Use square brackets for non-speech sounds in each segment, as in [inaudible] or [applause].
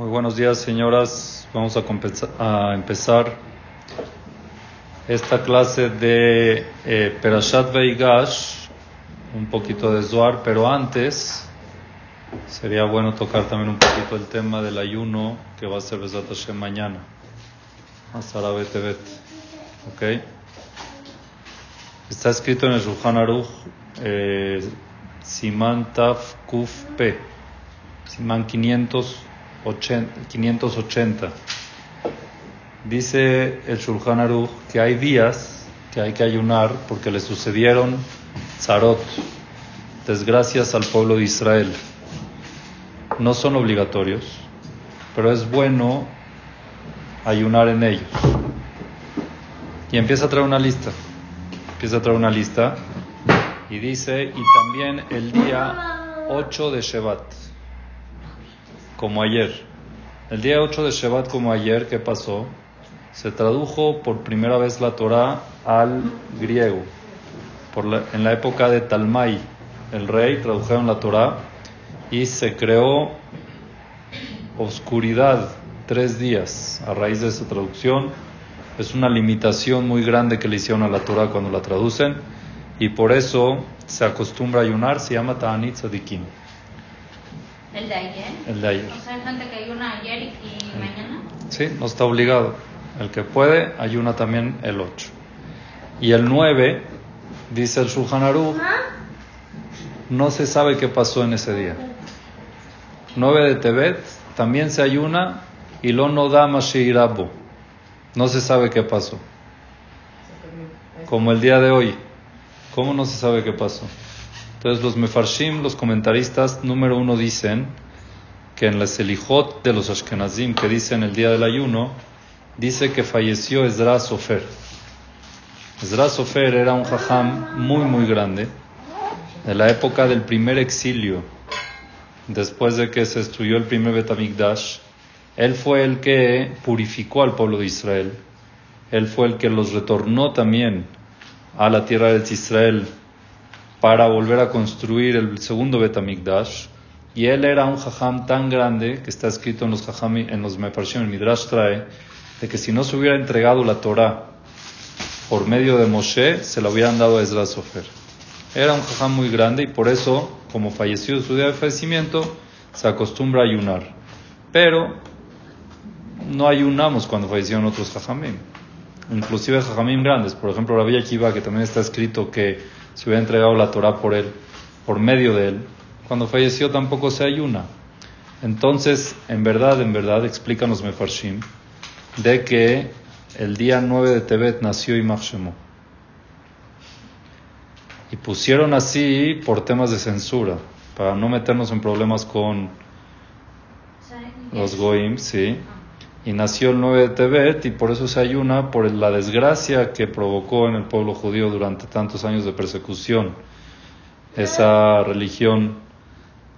Muy buenos días, señoras. Vamos a, a empezar esta clase de eh, Perashat Veigash, un poquito de Zohar, pero antes sería bueno tocar también un poquito el tema del ayuno que va a ser Besat Hashem mañana. Asara Tebet. ¿Ok? Está escrito en el Ruhan Aruch, eh, Siman Taf Kuf P, Siman 580. Dice el Shulchan Aruch que hay días que hay que ayunar porque le sucedieron zarot, desgracias al pueblo de Israel. No son obligatorios, pero es bueno ayunar en ellos. Y empieza a traer una lista. Empieza a traer una lista y dice, y también el día 8 de Shevat, como ayer. El día 8 de Shevat, como ayer, ¿qué pasó? Se tradujo por primera vez la Torah al griego. Por en la época de Talmai, el rey, tradujeron la Torah y se creó oscuridad tres días a raíz de esa traducción. Es una limitación muy grande que le hicieron a la Torah cuando la traducen y por eso se acostumbra a ayunar, se llama Ta'anit Sadikim. ¿El de ayer? El de ayer. O sea, hay gente que ayuna ayer y mañana. Sí, no está obligado. El que puede, ayuna también el 8. Y el 9, dice el Shulchan no se sabe qué pasó en ese día. 9 de Tebet, también se ayuna y lo no da Mashiirabo. No se sabe qué pasó. Como el día de hoy. ¿Cómo no se sabe qué pasó? Entonces los mefarshim, los comentaristas número uno dicen que en la selijot de los ashkenazim que dicen el día del ayuno, dice que falleció Ezra Sofer. Ezra Sofer era un jajam muy muy grande de la época del primer exilio, después de que se destruyó el primer Betamigdash. Él fue el que purificó al pueblo de Israel. Él fue el que los retornó también a la tierra de Israel para volver a construir el segundo Betamikdash. Y él era un jajam tan grande que está escrito en los jajam, en los Mefarshim, el Midrash trae, de que si no se hubiera entregado la Torah por medio de Moshe, se la hubieran dado a Ezra Sofer. Era un jajam muy grande y por eso, como falleció su día de fallecimiento, se acostumbra a ayunar. Pero no ayunamos cuando fallecieron otros jajamim inclusive jajamim grandes, por ejemplo Rabbi Akiva, que también está escrito que se hubiera entregado la Torah por él, por medio de él, cuando falleció tampoco se ayuna. Entonces, en verdad, en verdad, explican los Mefarshim, de que el día 9 de Tebet nació Imach Shemu. Y pusieron así por temas de censura, para no meternos en problemas con los Goim, sí y nació el 9 de Tebet y por eso se ayuna por la desgracia que provocó en el pueblo judío durante tantos años de persecución. Esa religión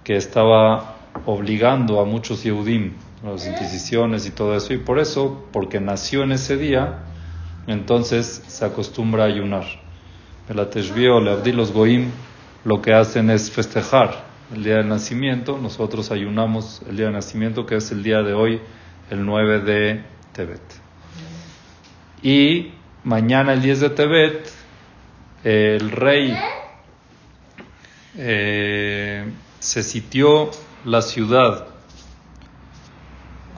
que estaba obligando a muchos Yehudim, las inquisiciones y todo eso, y por eso, porque nació en ese día, entonces se acostumbra a ayunar. El Ateshbio, el los Goim, lo que hacen es festejar el día del nacimiento, nosotros ayunamos el día del nacimiento, que es el día de hoy, el 9 de Tebet. Y mañana, el 10 de Tebet, el rey eh, se sitió la ciudad.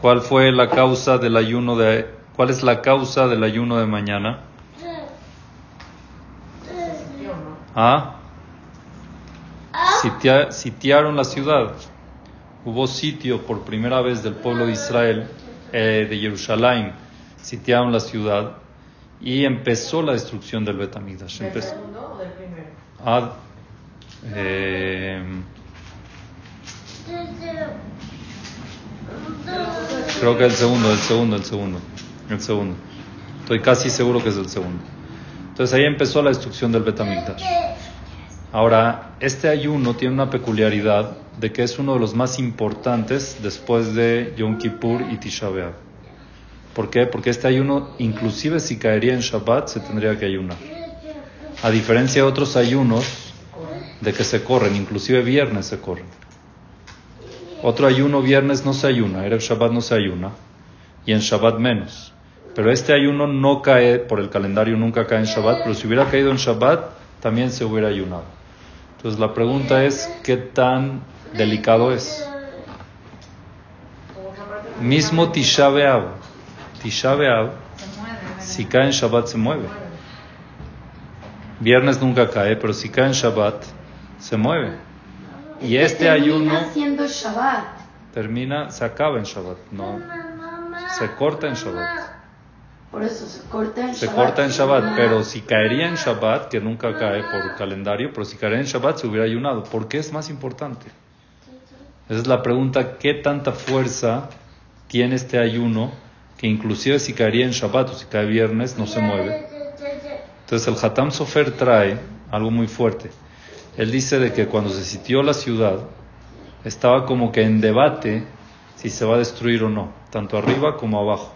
¿Cuál fue la causa del ayuno de cuál es la causa del ayuno de mañana? ¿Ah? sitiaron la ciudad. Hubo sitio por primera vez del pueblo de Israel eh, de Jerusalén sitiaron la ciudad y empezó la destrucción del Betamigdash. ¿Del segundo o del primero? Ah, eh, creo que el segundo, el segundo, el segundo, el segundo. Estoy casi seguro que es el segundo. Entonces ahí empezó la destrucción del Betamigdash. Ahora, este ayuno tiene una peculiaridad de que es uno de los más importantes después de Yom Kippur y Tisha B'Av. ¿Por qué? Porque este ayuno, inclusive si caería en Shabbat, se tendría que ayunar. A diferencia de otros ayunos de que se corren, inclusive viernes se corren. Otro ayuno viernes no se ayuna, Erev Shabbat no se ayuna, y en Shabbat menos. Pero este ayuno no cae, por el calendario nunca cae en Shabbat, pero si hubiera caído en Shabbat, también se hubiera ayunado. Entonces la pregunta es, ¿qué tan delicado es? Mismo Tisha B'Av. Tisha si cae en Shabbat se mueve. Viernes nunca cae, pero si cae en Shabbat se mueve. Y este ayuno termina, se acaba en Shabbat, no, se corta en Shabbat. Por eso se corta en Se Shabbat. corta en Shabbat, pero si caería en Shabbat, que nunca cae por calendario, pero si caería en Shabbat se hubiera ayunado. ¿Por qué es más importante? Esa es la pregunta, ¿qué tanta fuerza tiene este ayuno que inclusive si caería en Shabbat o si cae viernes no se mueve? Entonces el Hatam Sofer trae algo muy fuerte. Él dice de que cuando se sitió la ciudad estaba como que en debate si se va a destruir o no, tanto arriba como abajo.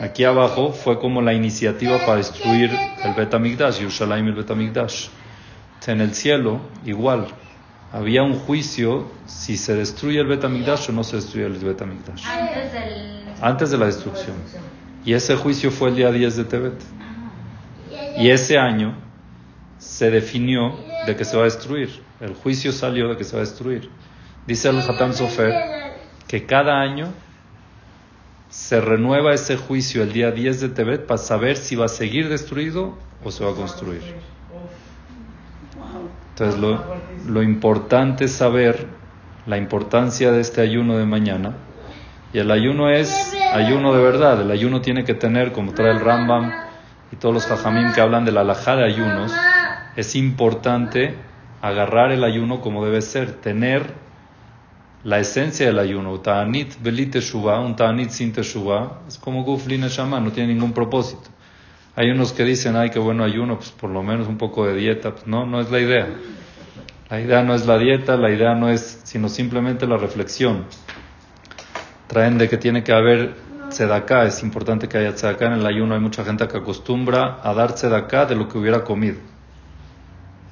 Aquí abajo fue como la iniciativa para destruir el Betamigdash, Yerushalayim y el Betamigdash. En el cielo, igual, había un juicio si se destruye el Betamigdash o no se destruye el Betamigdash. Antes del. Antes de la destrucción. Y ese juicio fue el día 10 de Tebet. Y ese año se definió de que se va a destruir. El juicio salió de que se va a destruir. Dice el Hatam Sofer que cada año se renueva ese juicio el día 10 de Tebet para saber si va a seguir destruido o se va a construir. Entonces lo, lo importante es saber la importancia de este ayuno de mañana. Y el ayuno es ayuno de verdad. El ayuno tiene que tener, como trae el Rambam y todos los hajamim que hablan de la alajá de ayunos, es importante agarrar el ayuno como debe ser, tener la esencia del ayuno. Ta'anit belit teshuva, un ta'anit sin teshuva, es como guf li neshama, no tiene ningún propósito. Hay unos que dicen, ay, qué bueno ayuno, pues por lo menos un poco de dieta. Pues no, no es la idea. La idea no es la dieta, la idea no es, sino simplemente la reflexión. Traen de que tiene que haber tzedaká, es importante que haya tzedaká en el ayuno. Hay mucha gente que acostumbra a dar tzedaká de lo que hubiera comido.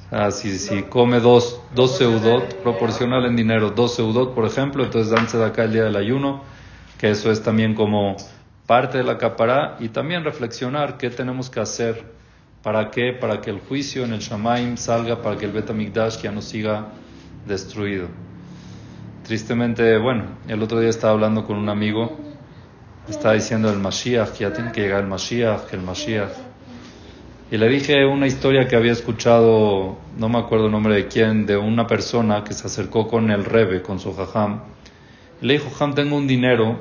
O sea, si, si come dos, dos seudot, proporcional en dinero, dos seudot, por ejemplo, entonces dan tzedaká el día del ayuno, que eso es también como parte de la capará, y también reflexionar qué tenemos que hacer, para qué, para que el juicio en el Shamaim salga, para que el Betamigdash ya no siga destruido. Tristemente, bueno, el otro día estaba hablando con un amigo, estaba diciendo el Mashiach, ya tiene que llegar el Mashiach, el Mashiach. Y le dije una historia que había escuchado, no me acuerdo el nombre de quién, de una persona que se acercó con el Rebe, con su Jajam. Le dijo, Jajam, tengo un dinero,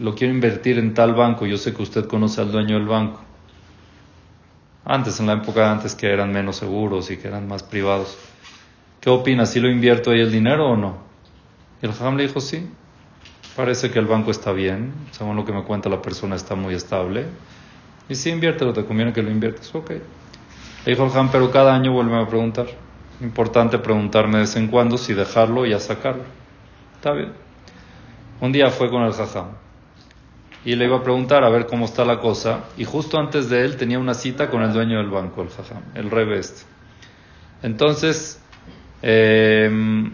lo quiero invertir en tal banco, yo sé que usted conoce al dueño del banco. Antes, en la época antes que eran menos seguros y que eran más privados. ¿Qué opina? ¿Si lo invierto ahí el dinero o no? Y el Jajam le dijo, sí. Parece que el banco está bien, según lo que me cuenta la persona está muy estable. Y si inviértelo, te conviene que lo inviertas. Ok. Le dijo el Jajam, pero cada año vuelve a preguntar. Importante preguntarme de vez en cuando si dejarlo y a sacarlo. Está bien. Un día fue con el Jajam y le iba a preguntar a ver cómo está la cosa. Y justo antes de él tenía una cita con el dueño del banco, el Jajam, el Rebe este. Entonces, eh,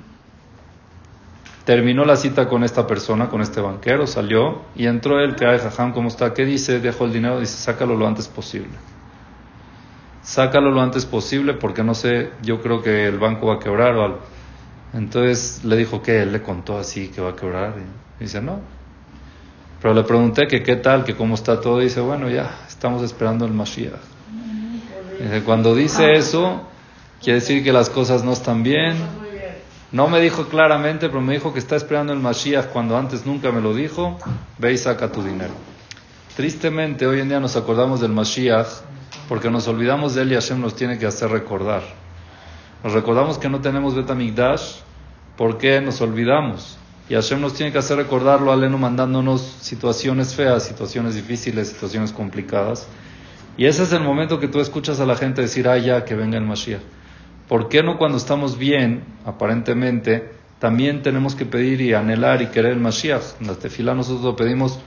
terminó la cita con esta persona, con este banquero, salió y entró él, que ay, Jajam, ¿cómo está? ¿Qué dice? Dejó el dinero, dice, sácalo lo antes posible. Sácalo lo antes posible porque no sé, yo creo que el banco va a quebrar o algo. Entonces le dijo que él le contó así que va a quebrar. Y dice, no. Pero le pregunté que qué tal, que cómo está todo. Y dice, bueno, ya, estamos esperando el Mashiach. Dice, cuando dice eso, quiere decir que las cosas no están bien. No me dijo claramente, pero me dijo que está esperando el Mashiach cuando antes nunca me lo dijo. Ve y saca tu dinero. Tristemente, hoy en día nos acordamos del Mashiach porque nos olvidamos de él y Hashem nos tiene que hacer recordar. Nos recordamos que no tenemos Betamigdash porque nos olvidamos. Y Hashem nos tiene que hacer recordarlo, aleno mandándonos situaciones feas, situaciones difíciles, situaciones complicadas. Y ese es el momento que tú escuchas a la gente decir, ah, ya, que venga el Mashiach. ¿Por qué no cuando estamos bien, aparentemente, también tenemos que pedir y anhelar y querer el Mashiach? En la tefilá nosotros lo pedimos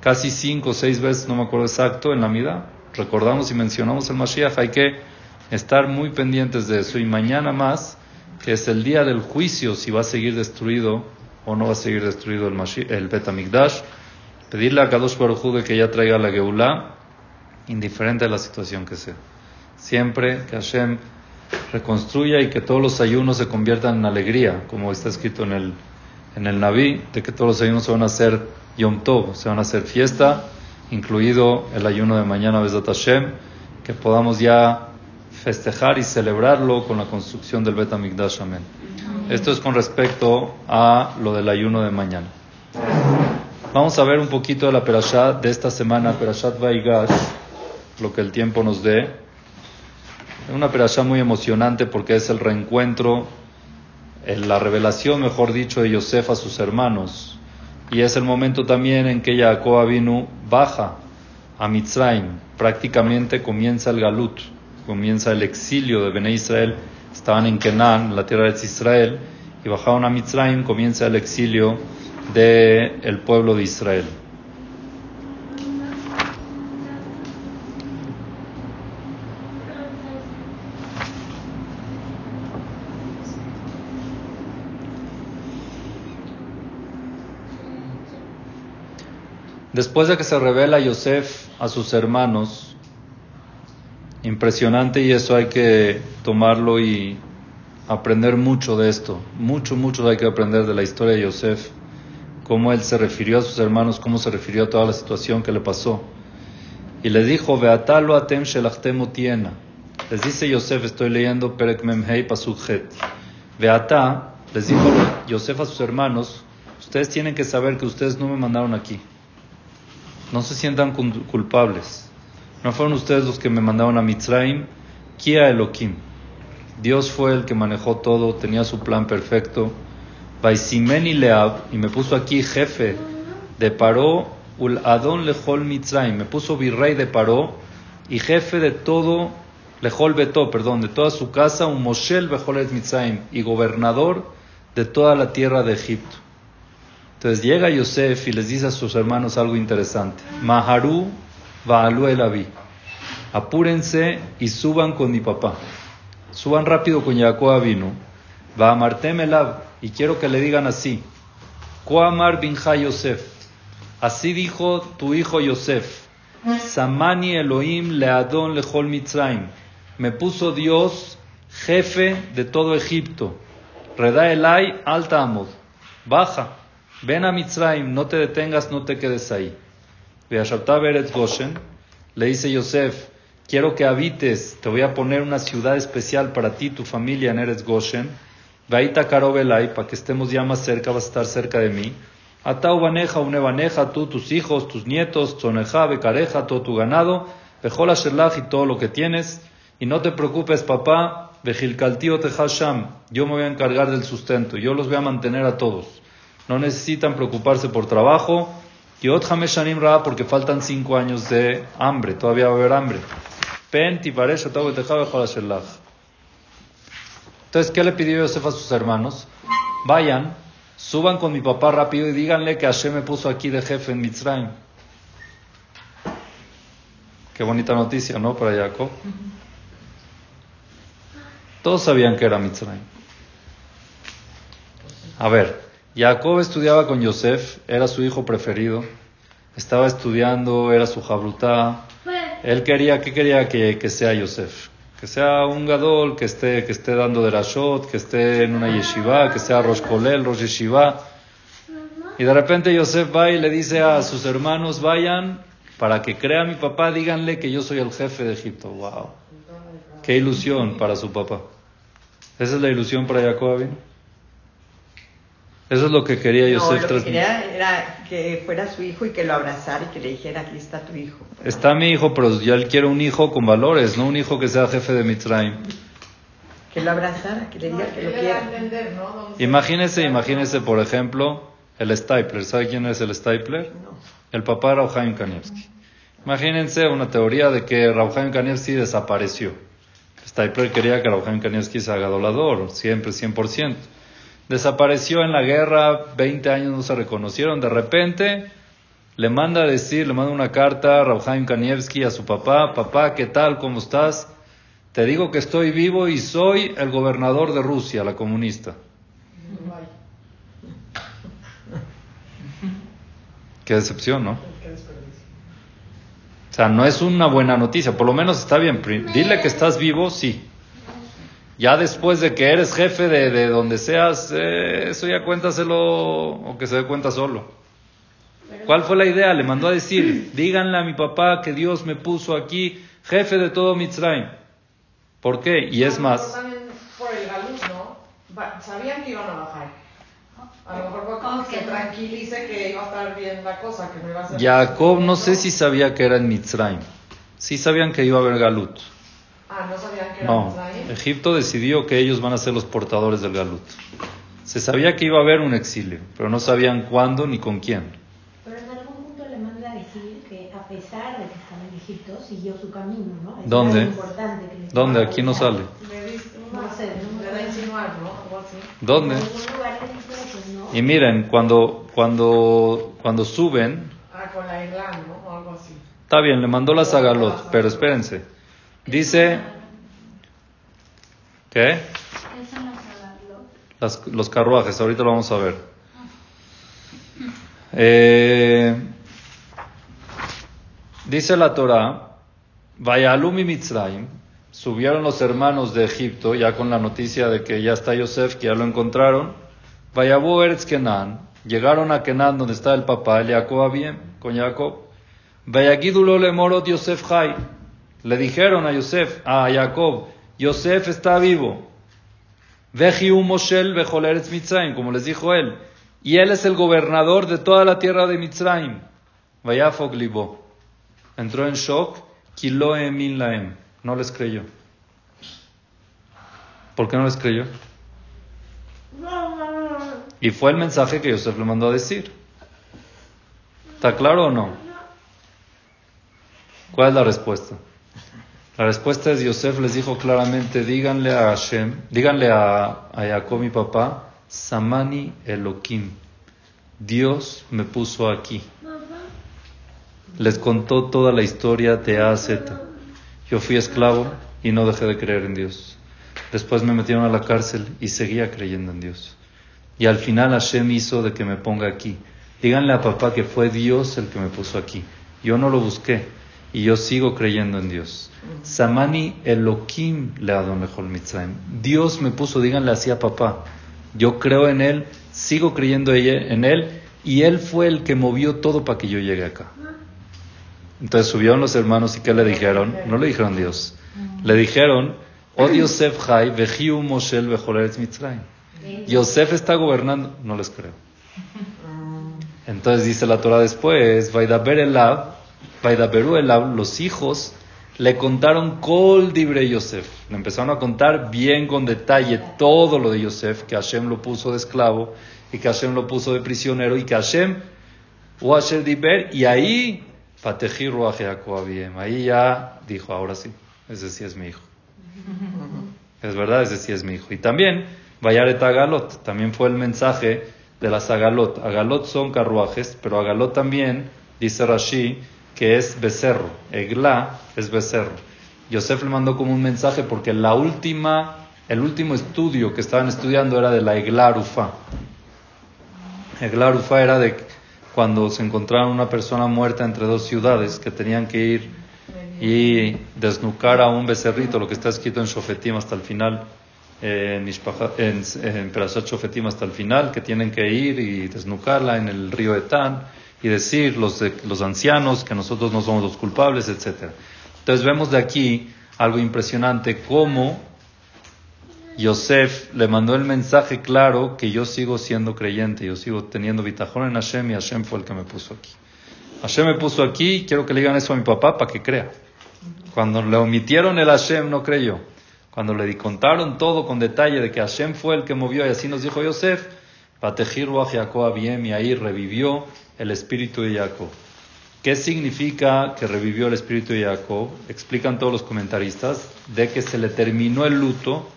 casi cinco o seis veces, no me acuerdo exacto, en la mitad. Recordamos y mencionamos el Mashiach, hay que estar muy pendientes de eso. Y mañana más, que es el día del juicio, si va a seguir destruido o no va a seguir destruido el, Mashi- el Bet Hamikdash. Pedirle a Kadosh Baruj de que ya traiga la Geulah, indiferente a la situación que sea. Siempre que Hashem reconstruya y que todos los ayunos se conviertan en alegría, como está escrito en el, en el Naví, de que todos los ayunos se van a hacer Yom Tov, se van a hacer fiesta, incluido el ayuno de mañana, Besat Hashem, que podamos ya festejar y celebrarlo con la construcción del Bet amén. Esto es con respecto a lo del ayuno de mañana. Vamos a ver un poquito de la Perashat de esta semana, Perashat Vaigash, lo que el tiempo nos dé. Es una Perashat muy emocionante porque es el reencuentro, en la revelación, mejor dicho, de Yosef a sus hermanos. Y es el momento también en que Jacob Avinu baja a Mitzrayim. Prácticamente comienza el Galut, comienza el exilio de Bene Israel. Estaban en Kenan, en la tierra de Israel, y bajaron a Mitzrayim, comienza el exilio del el pueblo de Israel. Después de que se revela Yosef a sus hermanos, impresionante y eso hay que tomarlo y aprender mucho de esto, mucho, mucho hay que aprender de la historia de Yosef, cómo él se refirió a sus hermanos, cómo se refirió a toda la situación que le pasó. Y le dijo, Beatalo atem shelachtem otiena. Les dice Yosef, estoy leyendo Perek Memhei Pasuk Het. Beata, les dijo Yosef a sus hermanos, ustedes tienen que saber que ustedes no me mandaron aquí. No se sientan cul- culpables. No fueron ustedes los que me mandaron a Mitzrayim. Kia Elohim. Dios fue el que manejó todo, tenía su plan perfecto. Baisimeni Leab, y me puso aquí jefe de Paró, Ul Adon Lejol Mitzrayim. Me puso virrey de Paró y jefe de todo, Lejol Beto, perdón, de toda su casa, un Moshel Bejolet Mitzrayim, y gobernador de toda la tierra de Egipto. Entonces llega Yosef y les dice a sus hermanos algo interesante. Maharu Abi. Apúrense y suban con mi papá. Suban rápido con Jacob vino. Va a Martem Elab. Y quiero que le digan así. Koamar binja Yosef. Así dijo tu hijo Yosef. Samani Elohim leadon lechol Mitzrayim. Me puso Dios jefe de todo Egipto. Reda Elai alta amod. Baja. Ven a Mitzrayim, no te detengas, no te quedes ahí. Le dice Yosef, quiero que habites, te voy a poner una ciudad especial para ti, tu familia en Eretz Goshen. Vaita Karobelai, para que estemos ya más cerca, vas a estar cerca de mí. Atau baneja, unebaneja, tú, tus hijos, tus nietos, tzoneja, becareja, todo tu ganado, bejola sherlach y todo lo que tienes. Y no te preocupes, papá, bejilkaltío tejasham, yo me voy a encargar del sustento, yo los voy a mantener a todos. No necesitan preocuparse por trabajo. Y Hameshanim Ra porque faltan cinco años de hambre, todavía va a haber hambre. Pen tiparesh. Entonces, ¿qué le pidió Yosef a sus hermanos? Vayan, suban con mi papá rápido y díganle que Hashem me puso aquí de jefe en Mitzrayim. Qué bonita noticia, ¿no? Para Jacob. Todos sabían que era Mitzrayim. A ver, Jacob estudiaba con Yosef, era su hijo preferido, estaba estudiando, era su jabrutá. Él quería, ¿qué quería que, que sea Yosef? Que sea un gadol, que esté, que esté dando de Rashot, que esté en una yeshiva, que sea Rosh Kolel, Rosh Yeshiva. Y de repente Yosef va y le dice a sus hermanos, vayan, para que crea mi papá, díganle que yo soy el jefe de Egipto. ¡Wow! ¡Qué ilusión para su papá! ¿Esa es la ilusión para Jacob? Eso es lo que quería No, Yosef lo que quería era que fuera su hijo y que lo abrazara y que le dijera, aquí está tu hijo. Está mi hijo, pero yo él quiero un hijo con valores, no un hijo que sea jefe de Mitzrayim. Que lo abrazara, que le diga que lo quiera. Imagínese, imagínese, por ejemplo, el Stapler. ¿Sabe quién es el Stapler? No. El papá de Rauhaim Kanievski. Imagínense una teoría de que Rauhaim Kanievski desapareció. Stapler quería que Rauhaim Kanievski se haga dolador, siempre, 100%. Desapareció en la guerra, 20 años no se reconocieron. De repente le manda a decir, le manda una carta a Rauhaim Kanievski a su papá, papá, ¿qué tal? ¿Cómo estás? Te digo que estoy vivo y soy el gobernador de Rusia, la comunista. Qué decepción, ¿no? O sea, no es una buena noticia, por lo menos está bien. Dile que estás vivo, sí. Ya después de que eres jefe de, de donde seas, eh, eso ya cuéntaselo o que se dé cuenta solo. ¿Cuál fue la idea? Le mandó a decir, díganle a mi papá que Dios me puso aquí jefe de todo Mitzrayim. ¿Por qué? Y es más, por el galut, ¿no? Sabían que iban a bajar. A lo mejor fue que se tranquilice que iba a estar bien la cosa, que no iba a ser. Jacob no sé si sabía que era en Mitzrayim. Sí sabían que iba a haber Galut. Ah, no sabían que era No, Mitzrayim. Egipto decidió que ellos van a ser los portadores del Galut. Se sabía que iba a haber un exilio, pero no sabían cuándo ni con quién. Pero en algún punto le manda a decir que a pesar de que estaba en Egipto, siguió su camino, ¿no? Es ¿Dónde? ¿Dónde? Aquí no sale. Le dice, No sé, no me a insinuar, ¿no? Así. ¿Dónde? Y miren, cuando, cuando, cuando suben, Ah, con la isla, ¿no? O algo así. está bien, le mandó las Agalot, pero espérense. Dice, ¿qué? Los carruajes, ahorita lo vamos a ver. Eh, dice la Torah, Vayalum Mitzrayim, subieron los hermanos de Egipto, ya con la noticia de que ya está Yosef, que ya lo encontraron. Vayabu Eretz Kenan, llegaron a Kenan, donde está el papá, el Jacob bien, con Jacob. Vayagidulo le morot Yosef Jai. Le dijeron a Yosef, a Jacob, Yosef está vivo. Moshel Mitzrayim, como les dijo él. Y él es el gobernador de toda la tierra de Mitzrayim. Vayafog libo. Entró en shock. Kilo emin laem. No les creyó. ¿Por qué no les creyó? Y fue el mensaje que Yosef le mandó a decir. ¿Está claro o no? ¿Cuál es la respuesta? La respuesta es Yosef les dijo claramente, díganle a Hashem, díganle a, a mi papá, Samani Elohim, Dios me puso aquí. Les contó toda la historia de A a Z. Yo fui esclavo y no dejé de creer en Dios. Después me metieron a la cárcel y seguía creyendo en Dios. Y al final Hashem hizo de que me ponga aquí. Díganle a papá que fue Dios el que me puso aquí. Yo no lo busqué y yo sigo creyendo en Dios. Samani Elohim le Adon Lejol Mitzrayim. Dios me puso, díganle así a papá. Yo creo en él, sigo creyendo en él y él fue el que movió todo para que yo llegue acá. Entonces subieron los hermanos y ¿qué le dijeron? No le dijeron Dios. Le dijeron, oh Yosef Jai, Vejiu Moshel Bejoleretz Mitzrayim. Yosef está gobernando. No les creo. [laughs] Entonces dice la Torah después, Vaidaber Elab, Elab, los hijos le contaron Kol Dibre Yosef. Le empezaron a contar bien con detalle todo lo de Yosef, que Hashem lo puso de esclavo y que Hashem lo puso de prisionero y que Hashem, o Hashem Diber, y ahí, Fateji Ruach ahí ya dijo, ahora sí, ese sí es mi hijo. Es verdad, ese sí es mi hijo. Y también, Vayaret Agalot, también fue el mensaje de las Agalot. Agalot son carruajes, pero Agalot también, dice Rashi, que es becerro. Egla es becerro. Yosef le mandó como un mensaje porque la última, el último estudio que estaban estudiando era de la Egla Rufa. Egla era de cuando se encontraron una persona muerta entre dos ciudades que tenían que ir y desnucar a un becerrito, lo que está escrito en Shofetim hasta el final, en, en, en Perashat Shofetim hasta el final, que tienen que ir y desnucarla en el río Etán y decir los, los ancianos que nosotros no somos los culpables, etc. Entonces vemos de aquí algo impresionante, cómo Yosef le mandó el mensaje claro que yo sigo siendo creyente, yo sigo teniendo bitajón en Hashem y Hashem fue el que me puso aquí. Hashem me puso aquí, quiero que le digan eso a mi papá para que crea. Cuando le omitieron el Hashem no creyó. Cuando le contaron todo con detalle de que Hashem fue el que movió y así nos dijo Yosef, Patejir Ruach Jacob Abiem y ahí revivió el espíritu de Jacob. ¿Qué significa que revivió el espíritu de Jacob? Explican todos los comentaristas de que se le terminó el luto,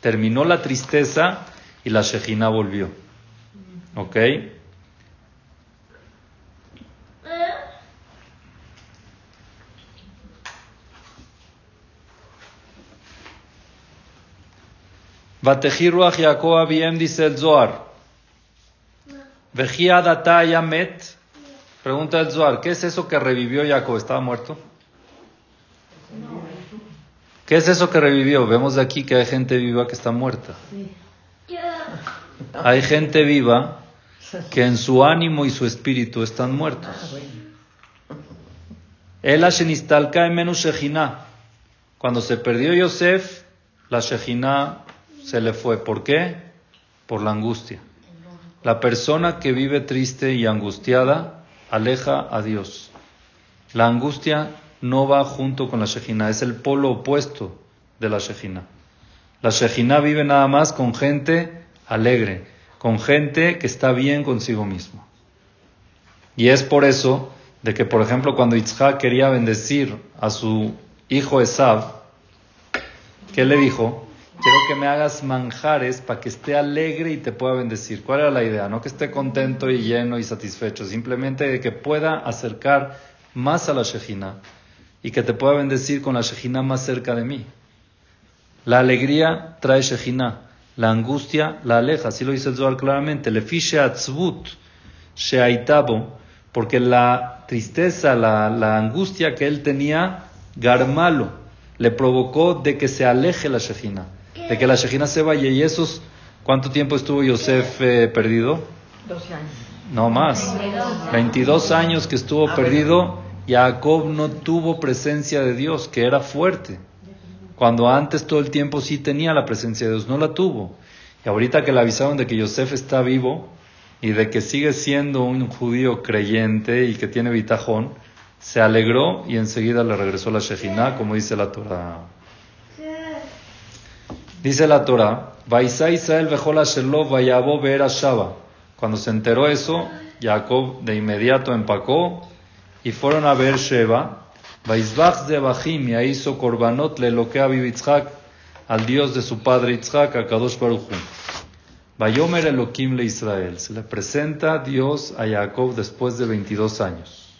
terminó la tristeza y la Shejina volvió. ¿Ok? Batejiruach Jacob dice el Zohar. Yamet Pregunta el Zohar, ¿qué es eso que revivió Jacob? ¿Estaba muerto? ¿Qué es eso que revivió? Vemos de aquí que hay gente viva que está muerta. Hay gente viva que en su ánimo y su espíritu están muertos. El Ashenistalka menos Shejina. Cuando se perdió Yosef, la Shejina se le fue. ¿Por qué? Por la angustia. La persona que vive triste y angustiada aleja a Dios. La angustia no va junto con la Shejina, es el polo opuesto de la Shejina. La Shejina vive nada más con gente alegre, con gente que está bien consigo mismo. Y es por eso de que, por ejemplo, cuando Yitzhak quería bendecir a su hijo Esav, ¿qué le dijo? Quiero que me hagas manjares para que esté alegre y te pueda bendecir. ¿Cuál era la idea? No que esté contento y lleno y satisfecho, simplemente de que pueda acercar más a la Shejina y que te pueda bendecir con la Shejina más cerca de mí. La alegría trae Shejina, la angustia la aleja, así lo dice el Zohar claramente. Le fiche atzvut sheaitabo, porque la tristeza, la, la angustia que él tenía, Garmalo, le provocó de que se aleje la Shejina, de que la Shejina se vaya. ¿Y esos cuánto tiempo estuvo Yosef eh, perdido? 12 años. No más. 22 años que estuvo perdido, Jacob no tuvo presencia de Dios, que era fuerte. Cuando antes todo el tiempo sí tenía la presencia de Dios, no la tuvo. Y ahorita que le avisaron de que Yosef está vivo y de que sigue siendo un judío creyente y que tiene bitajón, se alegró y enseguida le regresó la Shejina, como dice la Torah. Dice la Torah, Israel. Cuando se enteró eso, Jacob de inmediato empacó y fueron a ver Sheba. Vaizbach de Bajim y hizo korbanot le lo que al Dios de su padre Yitzhak, a Kadosh Baruch Vayomer Elohim le Israel. Se le presenta Dios a Jacob después de 22 años.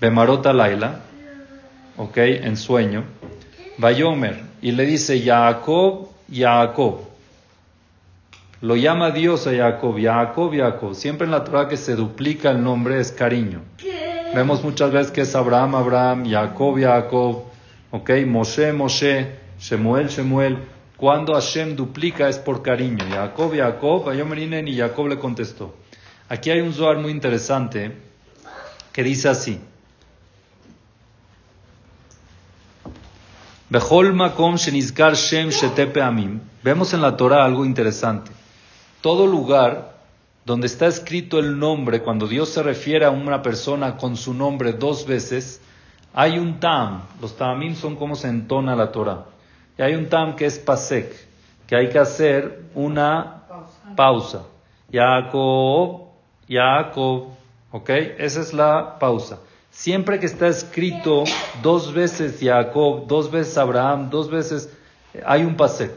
Bemarota Laila, ok, en sueño. Y le dice Jacob, Jacob. Lo llama Dios a Jacob, Jacob, Jacob. Siempre en la Torah que se duplica el nombre es cariño. Vemos muchas veces que es Abraham, Abraham, Jacob, Jacob, ok, Moshe, Moshe, Shemuel, Shemuel. Cuando Hashem duplica es por cariño. Jacob, Jacob, Ayomerinen y Jacob le contestó. Aquí hay un Zohar muy interesante que dice así. Vemos en la Torah algo interesante. Todo lugar donde está escrito el nombre, cuando Dios se refiere a una persona con su nombre dos veces, hay un tam. Los tamim son como se entona la Torah. Y hay un tam que es pasek, que hay que hacer una pausa. Jacob, Jacob, ¿ok? Esa es la pausa. Siempre que está escrito dos veces Jacob, dos veces Abraham, dos veces, hay un pasek.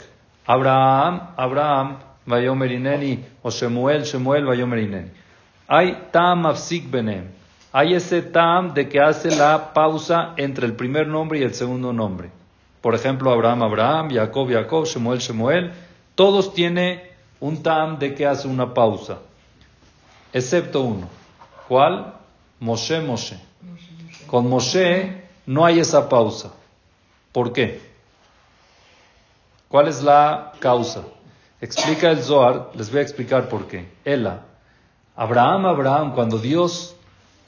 Abraham, Abraham, Vayomerineni, o Shemuel, Shemuel, Vayomerineni. Hay tam afsik benem. Hay ese tam de que hace la pausa entre el primer nombre y el segundo nombre. Por ejemplo, Abraham, Abraham, Jacob, Jacob, Shemuel, Shemuel. Todos tienen un tam de que hace una pausa. Excepto uno. ¿Cuál? Moshe, Moshe. Con Moshe no hay esa pausa. ¿Por qué? ¿Cuál es la causa? Explica el Zohar, les voy a explicar por qué. Ela, Abraham, Abraham, cuando Dios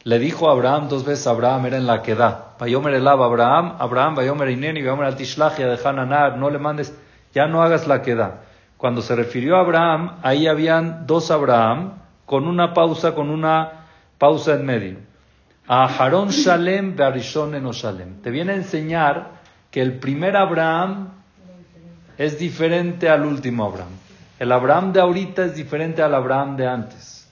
le dijo a Abraham dos veces, Abraham era en la queda. Vayomer elab Abraham, Abraham, Vayomer ineni, Vayomer altishlachia de Hananar, no le mandes, ya no hagas la queda. Cuando se refirió a Abraham, ahí habían dos Abraham, con una pausa, con una pausa en medio. Aharon Shalem Bearishon Shalem. Te viene a enseñar que el primer Abraham es diferente al último Abraham. El Abraham de ahorita es diferente al Abraham de antes.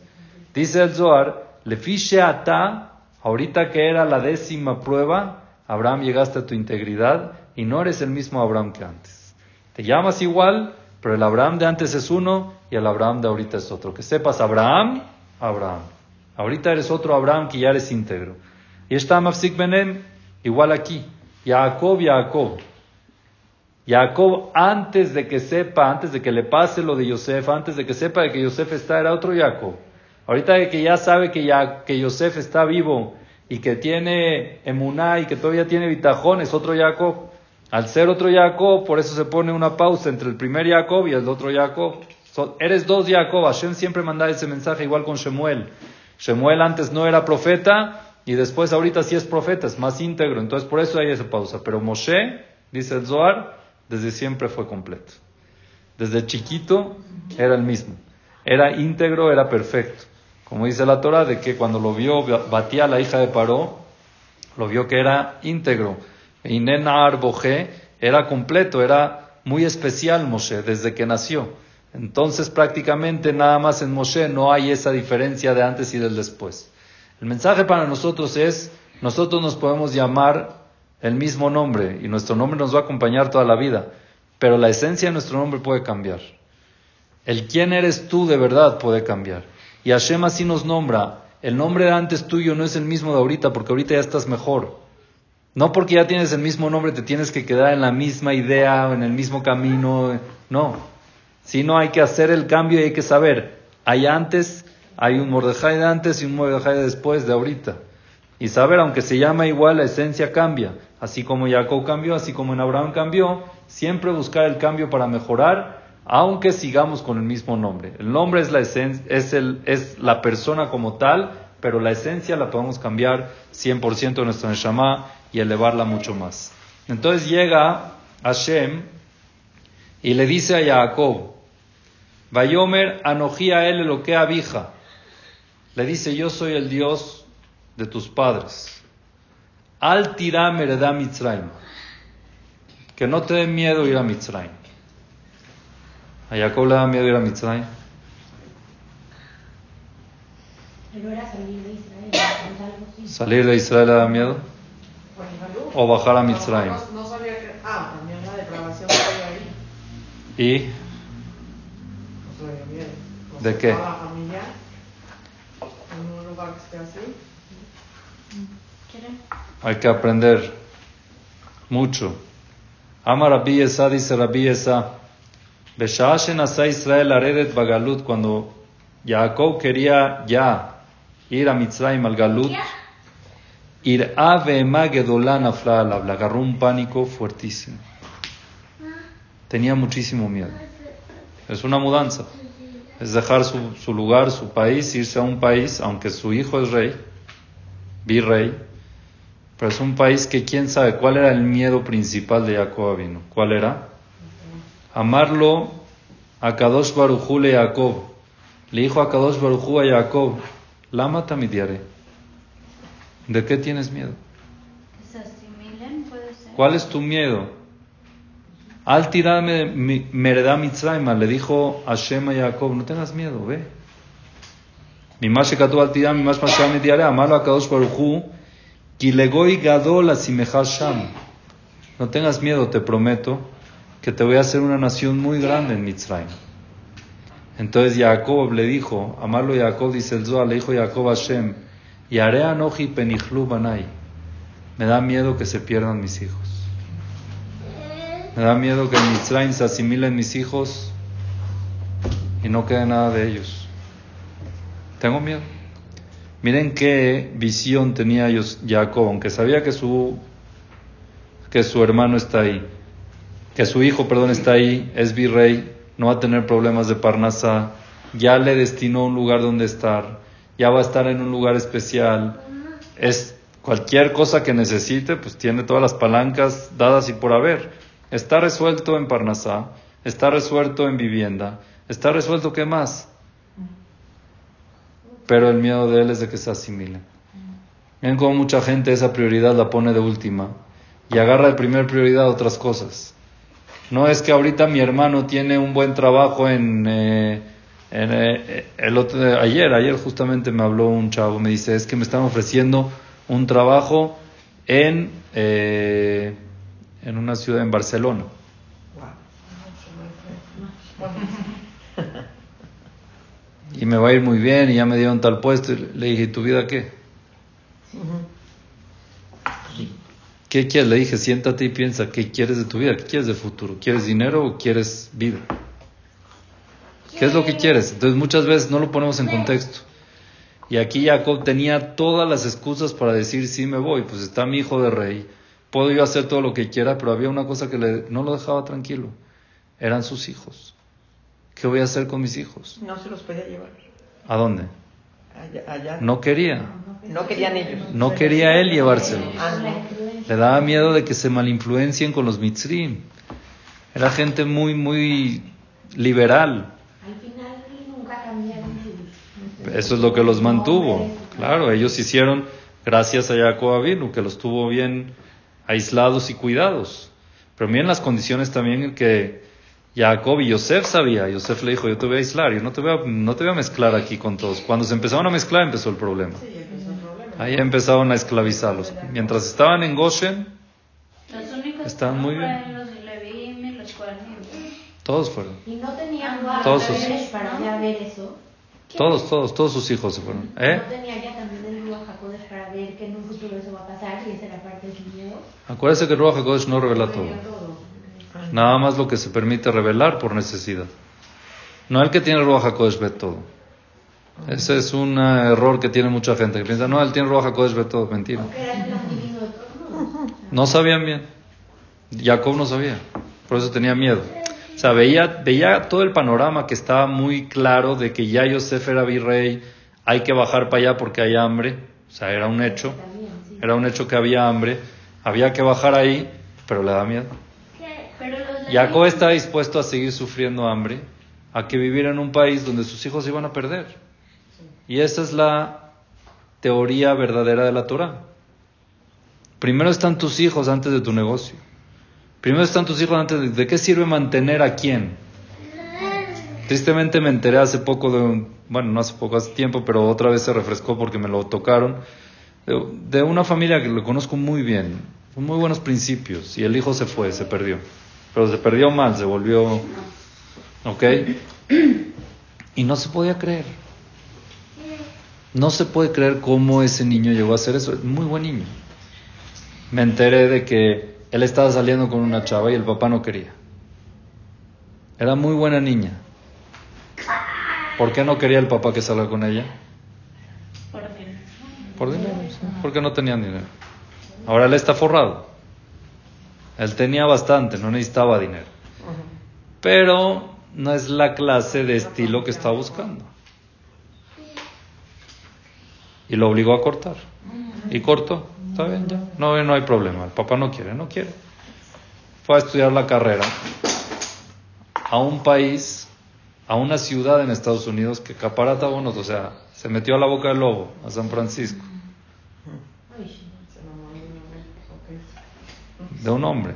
Dice el Zohar, le fiche ata, ahorita que era la décima prueba, Abraham llegaste a tu integridad y no eres el mismo Abraham que antes. Te llamas igual, pero el Abraham de antes es uno y el Abraham de ahorita es otro. Que sepas, Abraham, Abraham. Ahorita eres otro Abraham que ya eres íntegro. Y está Mafsik Benem, igual aquí. Jacob, Jacob. Jacob, antes de que sepa, antes de que le pase lo de Yosef, antes de que sepa de que Yosef está, era otro Jacob. Ahorita que ya sabe que, ya, que Yosef está vivo y que tiene emuná y que todavía tiene bitajón, es otro Jacob. Al ser otro Jacob, por eso se pone una pausa entre el primer Jacob y el otro Jacob. Eres dos Jacob. Hashem siempre manda ese mensaje igual con Shemuel. Shemuel antes no era profeta y después ahorita sí es profeta, es más íntegro. Entonces por eso hay esa pausa. Pero Moshe, dice el Zohar, desde siempre fue completo. Desde chiquito era el mismo. Era íntegro, era perfecto. Como dice la Torah, de que cuando lo vio Batía, la hija de Paró, lo vio que era íntegro. Y Nenar Bojé era completo, era muy especial Moshe desde que nació. Entonces prácticamente nada más en Moshe no hay esa diferencia de antes y del después. El mensaje para nosotros es, nosotros nos podemos llamar el mismo nombre y nuestro nombre nos va a acompañar toda la vida, pero la esencia de nuestro nombre puede cambiar. El quién eres tú de verdad puede cambiar. Y Hashem así nos nombra. El nombre de antes tuyo no es el mismo de ahorita porque ahorita ya estás mejor. No porque ya tienes el mismo nombre te tienes que quedar en la misma idea, en el mismo camino. No. Sino hay que hacer el cambio y hay que saber. Hay antes, hay un Mordejai de antes y un Mordejai de después de ahorita. Y saber, aunque se llama igual, la esencia cambia. Así como Jacob cambió, así como en Abraham cambió, siempre buscar el cambio para mejorar, aunque sigamos con el mismo nombre. El nombre es la, esen- es el, es la persona como tal, pero la esencia la podemos cambiar 100% de nuestro Neshama y elevarla mucho más. Entonces llega Hashem y le dice a Jacob, Vayomer Anoji a él lo que abija. Le dice, yo soy el Dios de tus padres. Al tiram heredá Mitzrayim. Que no te dé miedo ir a Mitzrayim. A Jacob le da miedo ir a Mitzrayim. Pero era salir de Israel. Salir de Israel le da miedo. Pues. O bajar a Mitzrayim. No, no sabía que. Ah, también la depravación que hay ahí. Y No sabía bien. No ¿De qué? la familia. En un lugar que esté así. ¿Quieren? hay que aprender mucho. Ama Rabbi Esa, dice Rabbi Esa, Besha'ah shenasa Israel aredet bagalut, cuando Jacob quería ya ir a Mitzrayim al Galut, ir a ve'ema gedolá nafla alav, le agarró un pánico fuertísimo. Tenía muchísimo miedo. Es una mudanza. Es dejar su, su lugar, su país, irse a un país, aunque su hijo es rey, virrey, pero es un país que quién sabe cuál era el miedo principal de Jacob vino. ¿Cuál era? Amarlo a Kadosh Barujú le Jacob. Le dijo a Kadosh Barujú a Jacob, Lama tamidiare. ¿De qué tienes miedo? ¿Cuál es tu miedo? Al tirarme mereda Mitzrayim, le dijo Hashem a Jacob, no tengas miedo, ve. Mi más shekatu al tiram, mi más masham diare, amarlo a Kadosh Barujú, kilegoi gadol asimechas sham. No tengas miedo, te prometo, que te voy a hacer una nación muy grande en Mitzrayim. Entonces Jacob le dijo, amarlo Jacob, dice el le dijo Jacob a Hashem, y haré anoji penichlu banai. Me da miedo que se pierdan mis hijos. Me da miedo que en Mitzrayim se asimilen mis hijos y no quede nada de ellos. Tengo miedo. Miren qué visión tenía Jacob, aunque sabía que su, que su hermano está ahí, que su hijo, perdón, está ahí, es virrey, no va a tener problemas de Parnasa, ya le destinó un lugar donde estar, ya va a estar en un lugar especial, es cualquier cosa que necesite, pues tiene todas las palancas dadas y por haber. Está resuelto en Parnasá, está resuelto en vivienda, está resuelto qué más. Pero el miedo de él es de que se asimile. Ven cómo mucha gente esa prioridad la pone de última y agarra de primer prioridad otras cosas. No es que ahorita mi hermano tiene un buen trabajo en, eh, en, eh, el otro, ayer, ayer justamente me habló un chavo, me dice, es que me están ofreciendo un trabajo en, eh, en una ciudad en Barcelona. Y me va a ir muy bien y ya me dieron tal puesto. Y le dije, ¿y tu vida qué? ¿Qué quieres? Le dije, siéntate y piensa, ¿qué quieres de tu vida? ¿Qué quieres de futuro? ¿Quieres dinero o quieres vida? ¿Qué es lo que quieres? Entonces muchas veces no lo ponemos en contexto. Y aquí Jacob tenía todas las excusas para decir, sí me voy, pues está mi hijo de rey, puedo yo hacer todo lo que quiera, pero había una cosa que le- no lo dejaba tranquilo, eran sus hijos. ¿Qué voy a hacer con mis hijos? No se los podía llevar. ¿A dónde? Allá. allá. No quería, No querían ellos. no quería él llevárselos. Ah, no. Le daba miedo de que se malinfluencien con los mitzrim. Era gente muy, muy liberal. Al final nunca cambiaron sus... Eso es lo que los mantuvo. Claro, ellos hicieron gracias a Jacob Avinu, que los tuvo bien aislados y cuidados. Pero miren las condiciones también en que Jacob y Yosef sabía. Yosef le dijo, yo te voy a aislar, yo no te voy a, no te voy a mezclar aquí con todos. Cuando se empezaron a mezclar empezó el problema. Ahí empezaron a esclavizarlos. Mientras estaban en Goshen, que muy bien. todos fueron. Y no tenía Ah, Todos sus- para ya ver eso. Todos, todos, todos sus hijos se fueron. ¿Eh? No tenía ya también el Ruach HaKodesh para ver que en un futuro eso va a pasar Acuérdense que Ruach HaKodesh no revela todo. Nada más lo que se permite revelar por necesidad. No el que tiene Ruach HaKodesh ve todo. Ese es un error que tiene mucha gente, que piensa, no, él tiene Ruach HaKodesh ve todo. Mentira. No sabían bien. Jacob no sabía. Por eso tenía miedo. O sea, veía, veía todo el panorama que estaba muy claro de que ya Yosef era virrey, hay que bajar para allá porque hay hambre. O sea, era un hecho. Era un hecho que había hambre. Había que bajar ahí, pero le da miedo. Jacob está dispuesto a seguir sufriendo hambre, a que vivir en un país donde sus hijos se iban a perder. Y esa es la teoría verdadera de la Torah. Primero están tus hijos antes de tu negocio. Primero están tus hijos antes de... ¿De qué sirve mantener a quién? Tristemente me enteré hace poco de un... Bueno, no hace poco, hace tiempo, pero otra vez se refrescó porque me lo tocaron. De, una familia que lo conozco muy bien, con muy buenos principios. Y el hijo se fue, se perdió. Pero se perdió mal, se volvió... ¿Ok? Y no se podía creer. No se puede creer cómo ese niño llegó a hacer eso. Es muy buen niño. Me enteré de que él estaba saliendo con una chava y el papá no quería. Era muy buena niña. ¿Por qué no quería el papá que salga con ella? Por dinero, porque no tenían dinero. Ahora él está forrado. Él tenía bastante, no necesitaba dinero. Pero no es la clase de estilo que estaba buscando. Y lo obligó a cortar. Y cortó. Está bien, ya. No, no hay problema. El papá no quiere, no quiere. Fue a estudiar la carrera a un país, a una ciudad en Estados Unidos que caparata bonos, o sea, se metió a la boca del lobo, a San Francisco, de un hombre.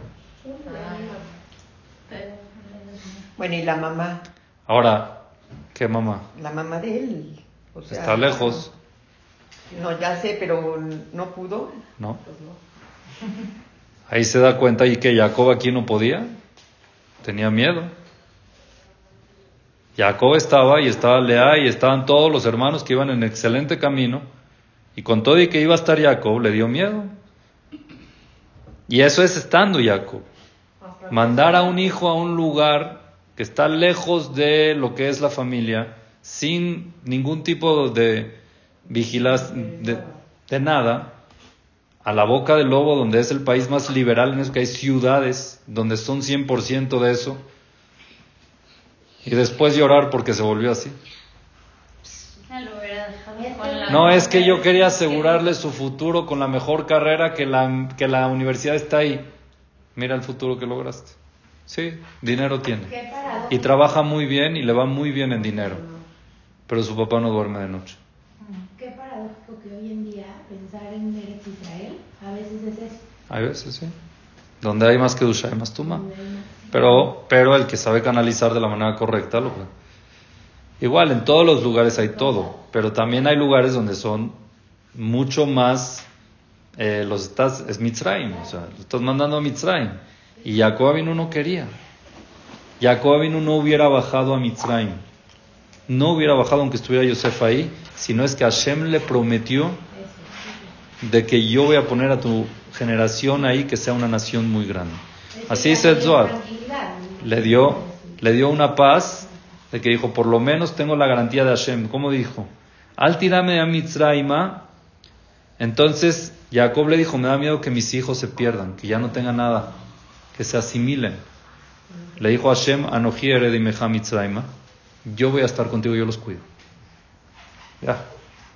Bueno, y la mamá, Ahora, ¿qué mamá? la mamá de él. O sea, Está lejos, No, ya sé, pero no pudo. ¿no? Ahí se da cuenta y que Jacob aquí no podía, tenía miedo. Jacob estaba y estaba Lea y estaban todos los hermanos que iban en excelente camino y con todo y que iba a estar Jacob le dio miedo. Y eso es estando Jacob. Mandar a un hijo a un lugar que está lejos de lo que es la familia, sin ningún tipo de vigilancia, de, de nada, a la boca del lobo, donde es el país más liberal en eso, que hay ciudades donde son 100% de eso, y después llorar porque se volvió así. No, es que yo quería que- asegurarle su futuro con la mejor carrera que la, que la universidad está ahí. Mira el futuro que lograste. Sí, dinero tiene. Y trabaja muy bien y le va muy bien en dinero. Pero su papá no duerme de noche. Qué paradójico que hoy en día pensar en Eretz Israel a veces es eso. Hay veces, sí. Donde hay más que ducha, hay más tuma. Pero, pero el que sabe canalizar de la manera correcta lo Igual, en todos los lugares hay todo, pero también hay lugares donde son mucho más, eh, los estás, es Mitzrayim, o sea, estás mandando a Mitzrayim. Y Jacob Avinu no quería. Jacob Avinu no hubiera bajado a Mitzrayim. No hubiera bajado aunque estuviera Yosef ahí, sino es que Hashem le prometió de que yo voy a poner a tu generación ahí que sea una nación muy grande. Así dice el Zohar. Le dio, le dio una paz de que dijo, por lo menos tengo la garantía de Hashem. ¿Cómo dijo? al tirame a Mitzraima. Entonces Jacob le dijo, me da miedo que mis hijos se pierdan, que ya no tengan nada, que se asimilen. Le dijo a Hashem, Anoji Eredimeja Mitzraima, yo voy a estar contigo, yo los cuido. Ya.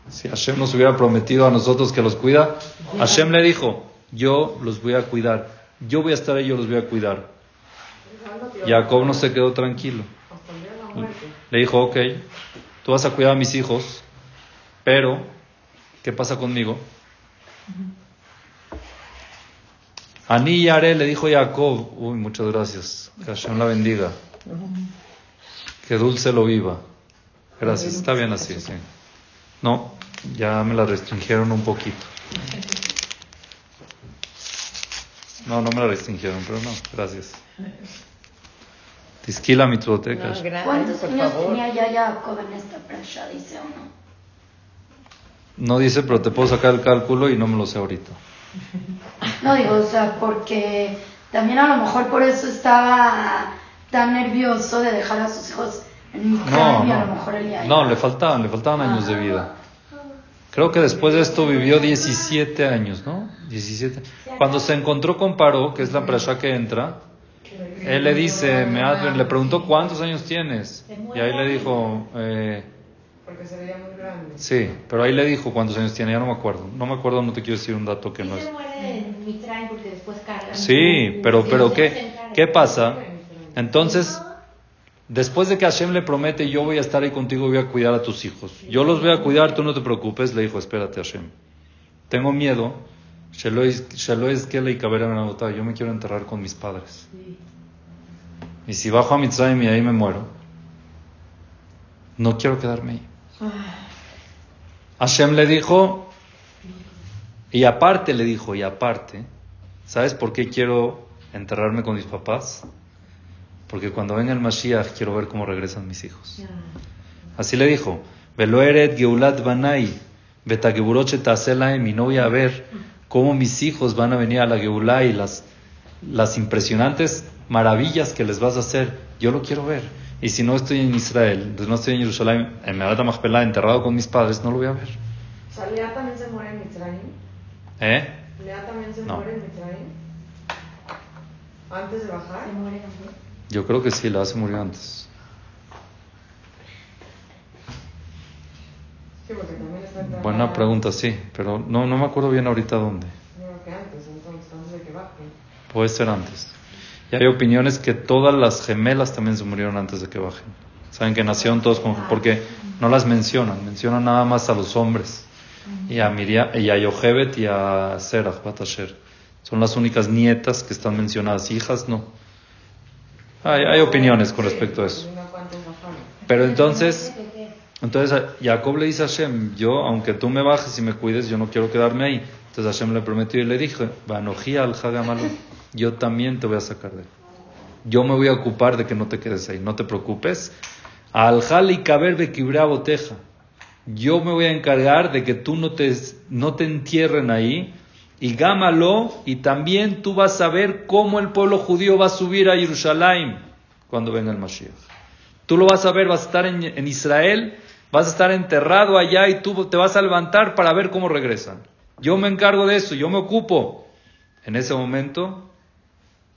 Si Hashem nos hubiera prometido a nosotros que los cuida, Hashem le dijo, yo los voy a cuidar, yo voy a estar ahí, yo los voy a cuidar. Jacob no se quedó tranquilo. Le dijo, ok, tú vas a cuidar a mis hijos, pero, ¿qué pasa conmigo? Aní y Are le dijo Jacob, uy, muchas gracias, que Hashem la bendiga, que dulce lo viva. Gracias, está bien así, sí. No, ya me la restringieron un poquito. [laughs] No, no me la restringieron, pero no, gracias. Tisquila mitzvoteca. No, ¿Cuántos años favor. tenía ya Jacob en esta prasha? Dice uno. No dice, pero te puedo sacar el cálculo y no me lo sé ahorita. No digo, o sea, porque también a lo mejor por eso estaba tan nervioso de dejar a sus hijos en No, Mitzrayim y a lo no. mejor él ya No, le faltaban, le faltaban años de vida. Creo que después de esto vivió 17 años, ¿no? 17. Cuando se encontró con Paró, que es la prasha que entra, él le dice, me ha- le preguntó cuántos años tienes. Y ahí le dijo, eh, Porque se veía muy grande. sí, pero ahí le dijo cuántos años tiene, ya no me acuerdo. No me acuerdo, no te quiero decir un dato que no es. Sí, pero, pero ¿qué. ¿qué pasa? Entonces, después de que Hashem le promete, yo voy a estar ahí contigo, voy a cuidar a tus hijos. Yo los voy a cuidar, tú no te preocupes, le dijo, espérate Hashem. Tengo miedo, yo me quiero enterrar con mis padres. Y si bajo a Mitzrayim y ahí me muero, no quiero quedarme ahí. Hashem le dijo, y aparte le dijo, y aparte, ¿sabes por qué quiero enterrarme con mis papás? Porque cuando venga el Mashiach quiero ver cómo regresan mis hijos. Así le dijo, Veloeret Geulat Banai, Betageburoche Taselaem, y no voy a ver cómo mis hijos van a venir a la Geulah y las, las impresionantes maravillas que les vas a hacer. Yo lo quiero ver. Y si no estoy en Israel, no estoy en Jerusalén, en Merat Machpelah, enterrado con mis padres, no lo voy a ver. O sea, Lea también se muere en Mitzrayim. ¿Eh? Lea también se No. muere en Mitzrayim. Antes de bajar. Se muere también. Yo creo que sí, la hace murió antes. Sí, porque también está enterrada- Buena pregunta, sí, pero no, no me acuerdo bien ahorita dónde. Que antes, entonces, antes de que baje. Puede ser antes. Y hay opiniones que todas las gemelas también se murieron antes de que bajen. Saben que nacieron todos con... Porque no las mencionan, mencionan nada más a los hombres. Y a Miriam, y a Yochebet y a Serach, Batasher. Son las únicas nietas que están mencionadas. Hijas, no. Hay, opiniones con respecto a eso. Pero entonces... Entonces Jacob le dice a Hashem, yo, aunque tú me bajes y me cuides, yo no quiero quedarme ahí. Entonces Hashem le prometió y le dijo, "Vanojí al Hagamalu, yo también te voy a sacar de él. Yo me voy a ocupar de que no te quedes ahí, no te preocupes. Al Jali Kaber Bekibrea Boteja, yo me voy a encargar de que tú no te, no te entierren ahí. Y gámalo, y también tú vas a ver cómo el pueblo judío va a subir a Jerusalén cuando venga el Mashiach. Tú lo vas a ver, vas a estar en, Israel, vas a estar enterrado allá y tú te vas a levantar para ver cómo regresan. Yo me encargo de eso, yo me ocupo. En ese momento,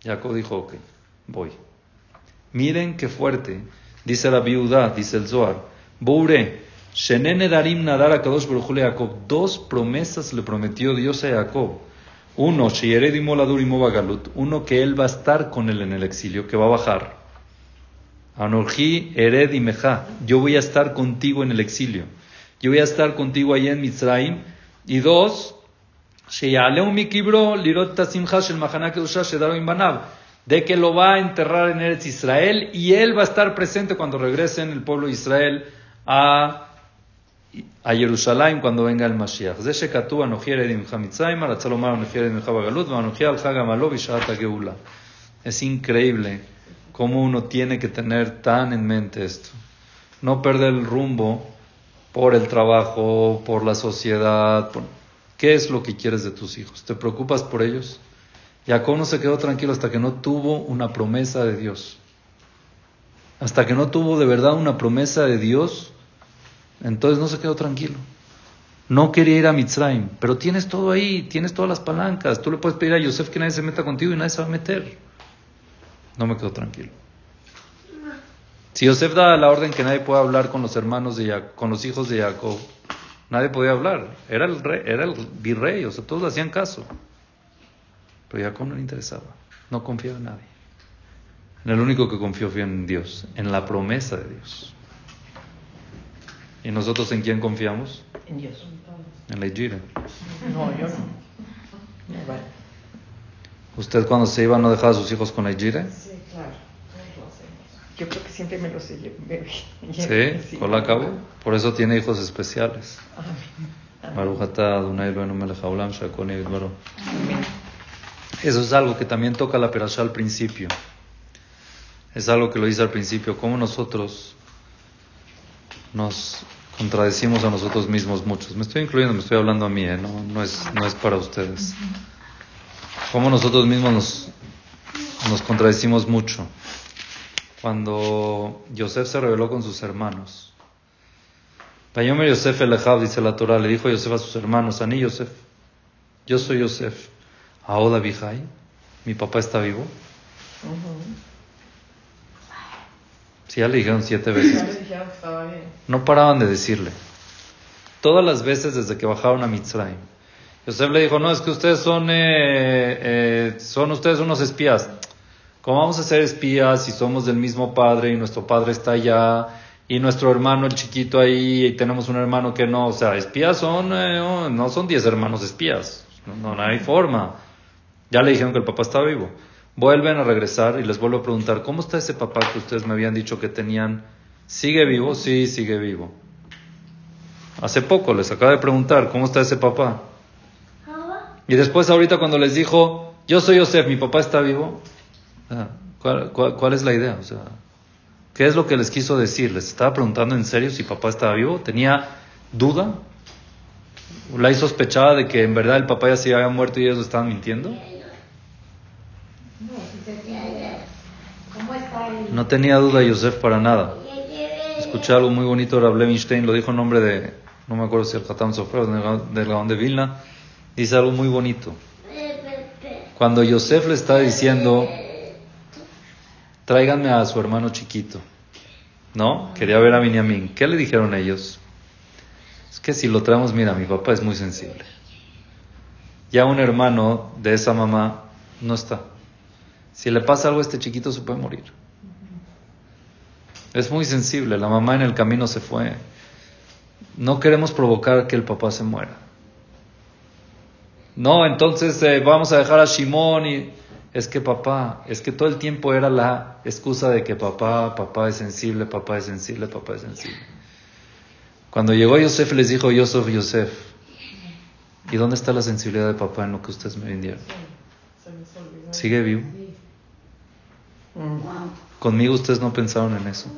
Jacob dijo, ok, voy. Miren qué fuerte, dice la viuda, dice el Zohar. Boure, Shenene Darim Nadar a Kadosh Jacob. Dos promesas le prometió Dios a Jacob. Uno, Galut. Uno, que él va a estar con él en el exilio, que va a bajar. Anorji, Ered y. Yo voy a estar contigo en el exilio. Yo voy a estar contigo allá en Mitzrayim. Y dos. De que lo va a enterrar en Eretz Israel y él va a estar presente cuando regresen el pueblo de Israel a, a Jerusalén cuando venga el Mashiach. זה שכתוב אנוכי ארד עמך מצרימה, רצה לומר אנוכי ארד עמך בגלות, ואנוכי על חג עמלו בשעת הגאולה. Es increíble cómo uno tiene que tener tan en mente esto. No perder el rumbo por el trabajo, por la sociedad. por- ¿Qué es lo que quieres de tus hijos? ¿Te preocupas por ellos? Jacob no se quedó tranquilo hasta que no tuvo una promesa de Dios. Hasta que no tuvo de verdad una promesa de Dios, entonces no se quedó tranquilo. No quería ir a Mitzrayim, pero tienes todo ahí, tienes todas las palancas. Tú le puedes pedir a Yosef que nadie se meta contigo y nadie se va a meter. No me quedo tranquilo. Si Yosef da la orden que nadie pueda hablar con los hermanos de Jacob, con los hijos de Jacob, nadie podía hablar. Era el rey, era el virrey, o sea, todos hacían caso. Pero Jacob no le interesaba, no confiaba en nadie. En el único que confió fue en Dios, en la promesa de Dios. ¿Y nosotros en quién confiamos? En Dios. En la Gira. No, yo no. Vale. ¿Usted cuando se iba no dejaba a sus hijos con la Gira? Sí, claro. Yo creo que siempre me los llevé. Sí, sí, con la cabo. Por eso tiene hijos especiales. Amén. Eso es algo que también toca la perashá al principio. Es algo que lo dice al principio. Cómo nosotros nos contradecimos a nosotros mismos muchos. Me estoy incluyendo, me estoy hablando a mí, ¿eh? no, no, es, no es para ustedes. Cómo nosotros mismos nos, nos contradecimos mucho. Cuando Yosef se rebeló con sus hermanos, Payomer Yosef el dice la Torah, le dijo Yosef a sus hermanos, Ani Yosef, yo soy Yosef, Aoda Bihai, mi papá está vivo. Sí, ya le dijeron siete veces. No paraban de decirle. Todas las veces desde que bajaron a Mitzrayim. Yosef le dijo, no, es que ustedes son, eh, eh, son ustedes unos espías. ¿Cómo vamos a ser espías si somos del mismo padre y nuestro padre está allá y nuestro hermano el chiquito ahí y tenemos un hermano que no? O sea, espías son, eh, oh, no son diez hermanos espías. No, no hay forma. Ya le dijeron que el papá está vivo. Vuelven a regresar y les vuelvo a preguntar, ¿cómo está ese papá que ustedes me habían dicho que tenían? ¿Sigue vivo? Sí, sigue vivo. Hace poco les acaba de preguntar, ¿cómo está ese papá? Y después ahorita cuando les dijo, yo soy Yosef, mi papá está vivo, ¿cuál, cuál, cuál es la idea? O sea, ¿qué es lo que les quiso decir? ¿Les estaba preguntando en serio si papá estaba vivo? ¿Tenía duda? ¿La sospechaba de que en verdad el papá ya se había muerto y ellos lo estaban mintiendo? No, tenía duda Yosef para nada. Escuché algo muy bonito de Rav Levinstein, lo dijo en nombre de, no me acuerdo si el Hatam Sofer o del Gaón- de Vilna, dice algo muy bonito. Cuando Yosef le está diciendo, tráiganme a su hermano chiquito, ¿no? Quería ver a Binyamin. ¿Qué le dijeron ellos? Es que si lo traemos, mira, mi papá es muy sensible. Ya un hermano de esa mamá no está. Si le pasa algo a este chiquito se puede morir. Es muy sensible, la mamá en el camino se fue. No queremos provocar que el papá se muera. No, entonces eh, vamos a dejar a Shimón y es que papá, es que todo el tiempo era la excusa de que papá, papá es sensible, papá es sensible, papá es sensible. Cuando llegó Yosef les dijo, Yosef, Yosef, ¿y dónde está la sensibilidad de papá en lo que ustedes me vendieron? ¿Sigue vivo? Conmigo ustedes no pensaron en eso.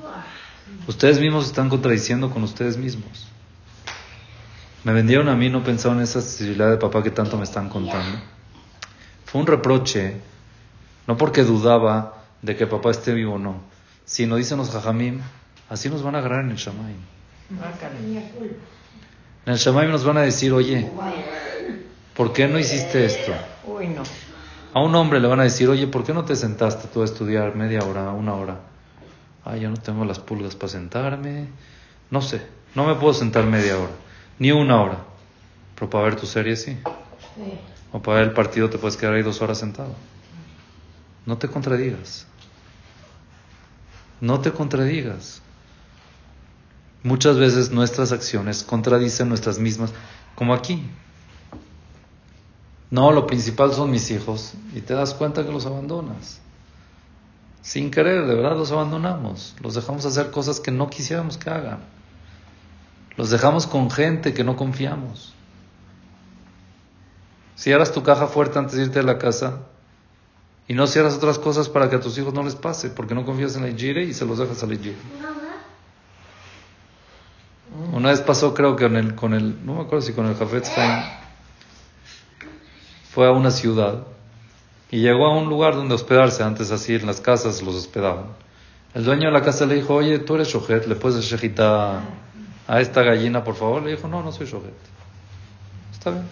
Ustedes mismos están contradiciendo con ustedes mismos. Me vendieron a mí, no pensaron en esa sensibilidad de papá que tanto me están contando. Fue un reproche, no porque dudaba de que papá esté vivo o no, sino dicen los jajamim, así nos van a agarrar en el culpa. En el Shamaim nos van a decir, oye, ¿por qué no hiciste esto? A un hombre le van a decir, oye, ¿por qué no te sentaste tú a estudiar media hora, una hora? Ah, yo no tengo las pulgas para sentarme. No sé, no me puedo sentar media hora, ni una hora. Pero para ver tu serie sí. Sí. O para ver el partido te puedes quedar ahí dos horas sentado. No te contradigas. No te contradigas. Muchas veces nuestras acciones contradicen nuestras mismas, como aquí. No, lo principal son mis hijos y te das cuenta que los abandonas. Sin querer, de verdad los abandonamos. Los dejamos hacer cosas que no quisiéramos que hagan. Los dejamos con gente que no confiamos. Cierras tu caja fuerte antes de irte de la casa y no cierras otras cosas para que a tus hijos no les pase, porque no confías en la Ijire y se los dejas a la Ijire. Una vez pasó, creo que con el, con el no me acuerdo si con el Jafetz Haim, fue a una ciudad y llegó a un lugar donde hospedarse, antes así en las casas los hospedaban. El dueño de la casa le dijo, oye, tú eres Shohet, le puedes hacer shejitá a esta gallina, por favor. Le dijo, no, no soy Shohet. Está bien.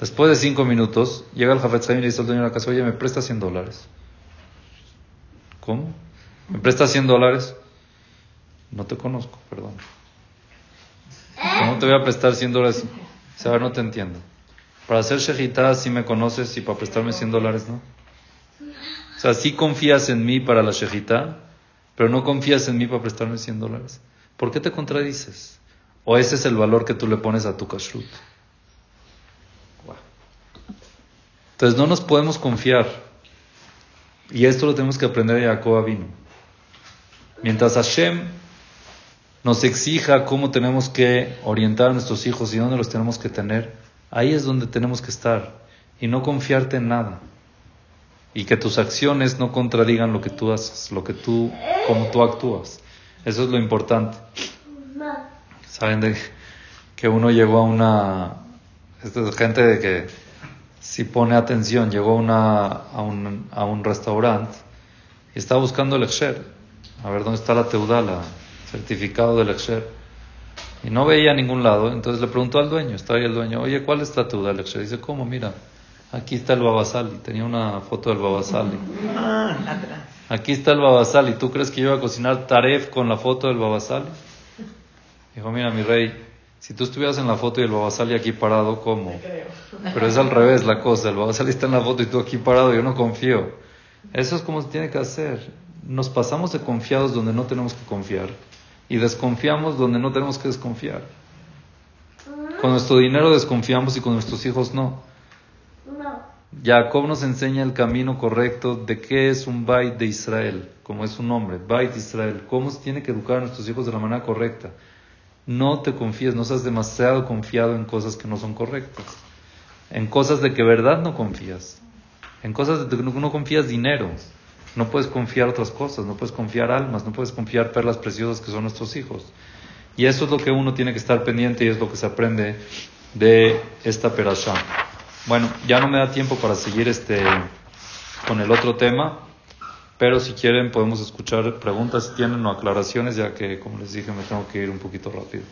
Después de cinco minutos, llega el Jafet y le dice al dueño de la casa, oye, me presta 100 dólares. ¿Cómo? ¿Me presta 100 dólares? No te conozco, perdón. ¿Cómo te voy a prestar 100 dólares? O sea, no te entiendo. Para hacer shejitá sí me conoces y para prestarme 100 dólares no. O sea, sí confías en mí para la shejitá, pero no confías en mí para prestarme 100 dólares. ¿Por qué te contradices? ¿O ese es el valor que tú le pones a tu kashrut? Entonces no nos podemos confiar. Y esto lo tenemos que aprender de Jacob vino. Mientras Hashem nos exija cómo tenemos que orientar a nuestros hijos y dónde los tenemos que tener, ahí es donde tenemos que estar. Y no confiarte en nada. Y que tus acciones no contradigan lo que tú haces, lo que tú, como tú actúas. Eso es lo importante. Saben de que uno llegó a una, esta es gente de que si pone atención, llegó a, un, a un restaurante y estaba buscando el Exher, a ver dónde está la teudala, certificado del Exher. Y no veía a ningún lado, entonces le preguntó al dueño, estaba ahí el dueño, oye, ¿cuál es del Exher? Dice, ¿cómo? Mira, aquí está el Babasali, tenía una foto del Babasali. Ah. Aquí está el Babasali, ¿tú crees que yo iba a cocinar taref con la foto del Babasali? Dijo, mira, mi rey, si tú estuvieras en la foto y el Babasali aquí parado, ¿cómo? Pero es al revés la cosa. El Babasali está en la foto y tú aquí parado, yo no confío. Eso es como se tiene que hacer. Nos pasamos de confiados donde no tenemos que confiar y desconfiamos donde no tenemos que desconfiar. Con nuestro dinero desconfiamos y con nuestros hijos no. Jacob nos enseña el camino correcto de qué es un Bait de Israel, como es su nombre, Bait de Israel, cómo se tiene que educar a nuestros hijos de la manera correcta. No te confíes, no seas demasiado confiado en cosas que no son correctas, en cosas de que verdad no confías, en cosas de que no confías dinero, no puedes confiar otras cosas, no puedes confiar almas, no puedes confiar perlas preciosas que son nuestros hijos. Y eso es lo que uno tiene que estar pendiente y es lo que se aprende de esta perashá. Bueno, ya no me da tiempo para seguir este con el otro tema, pero si quieren podemos escuchar preguntas si tienen o aclaraciones, ya que como les dije me tengo que ir un poquito rápido.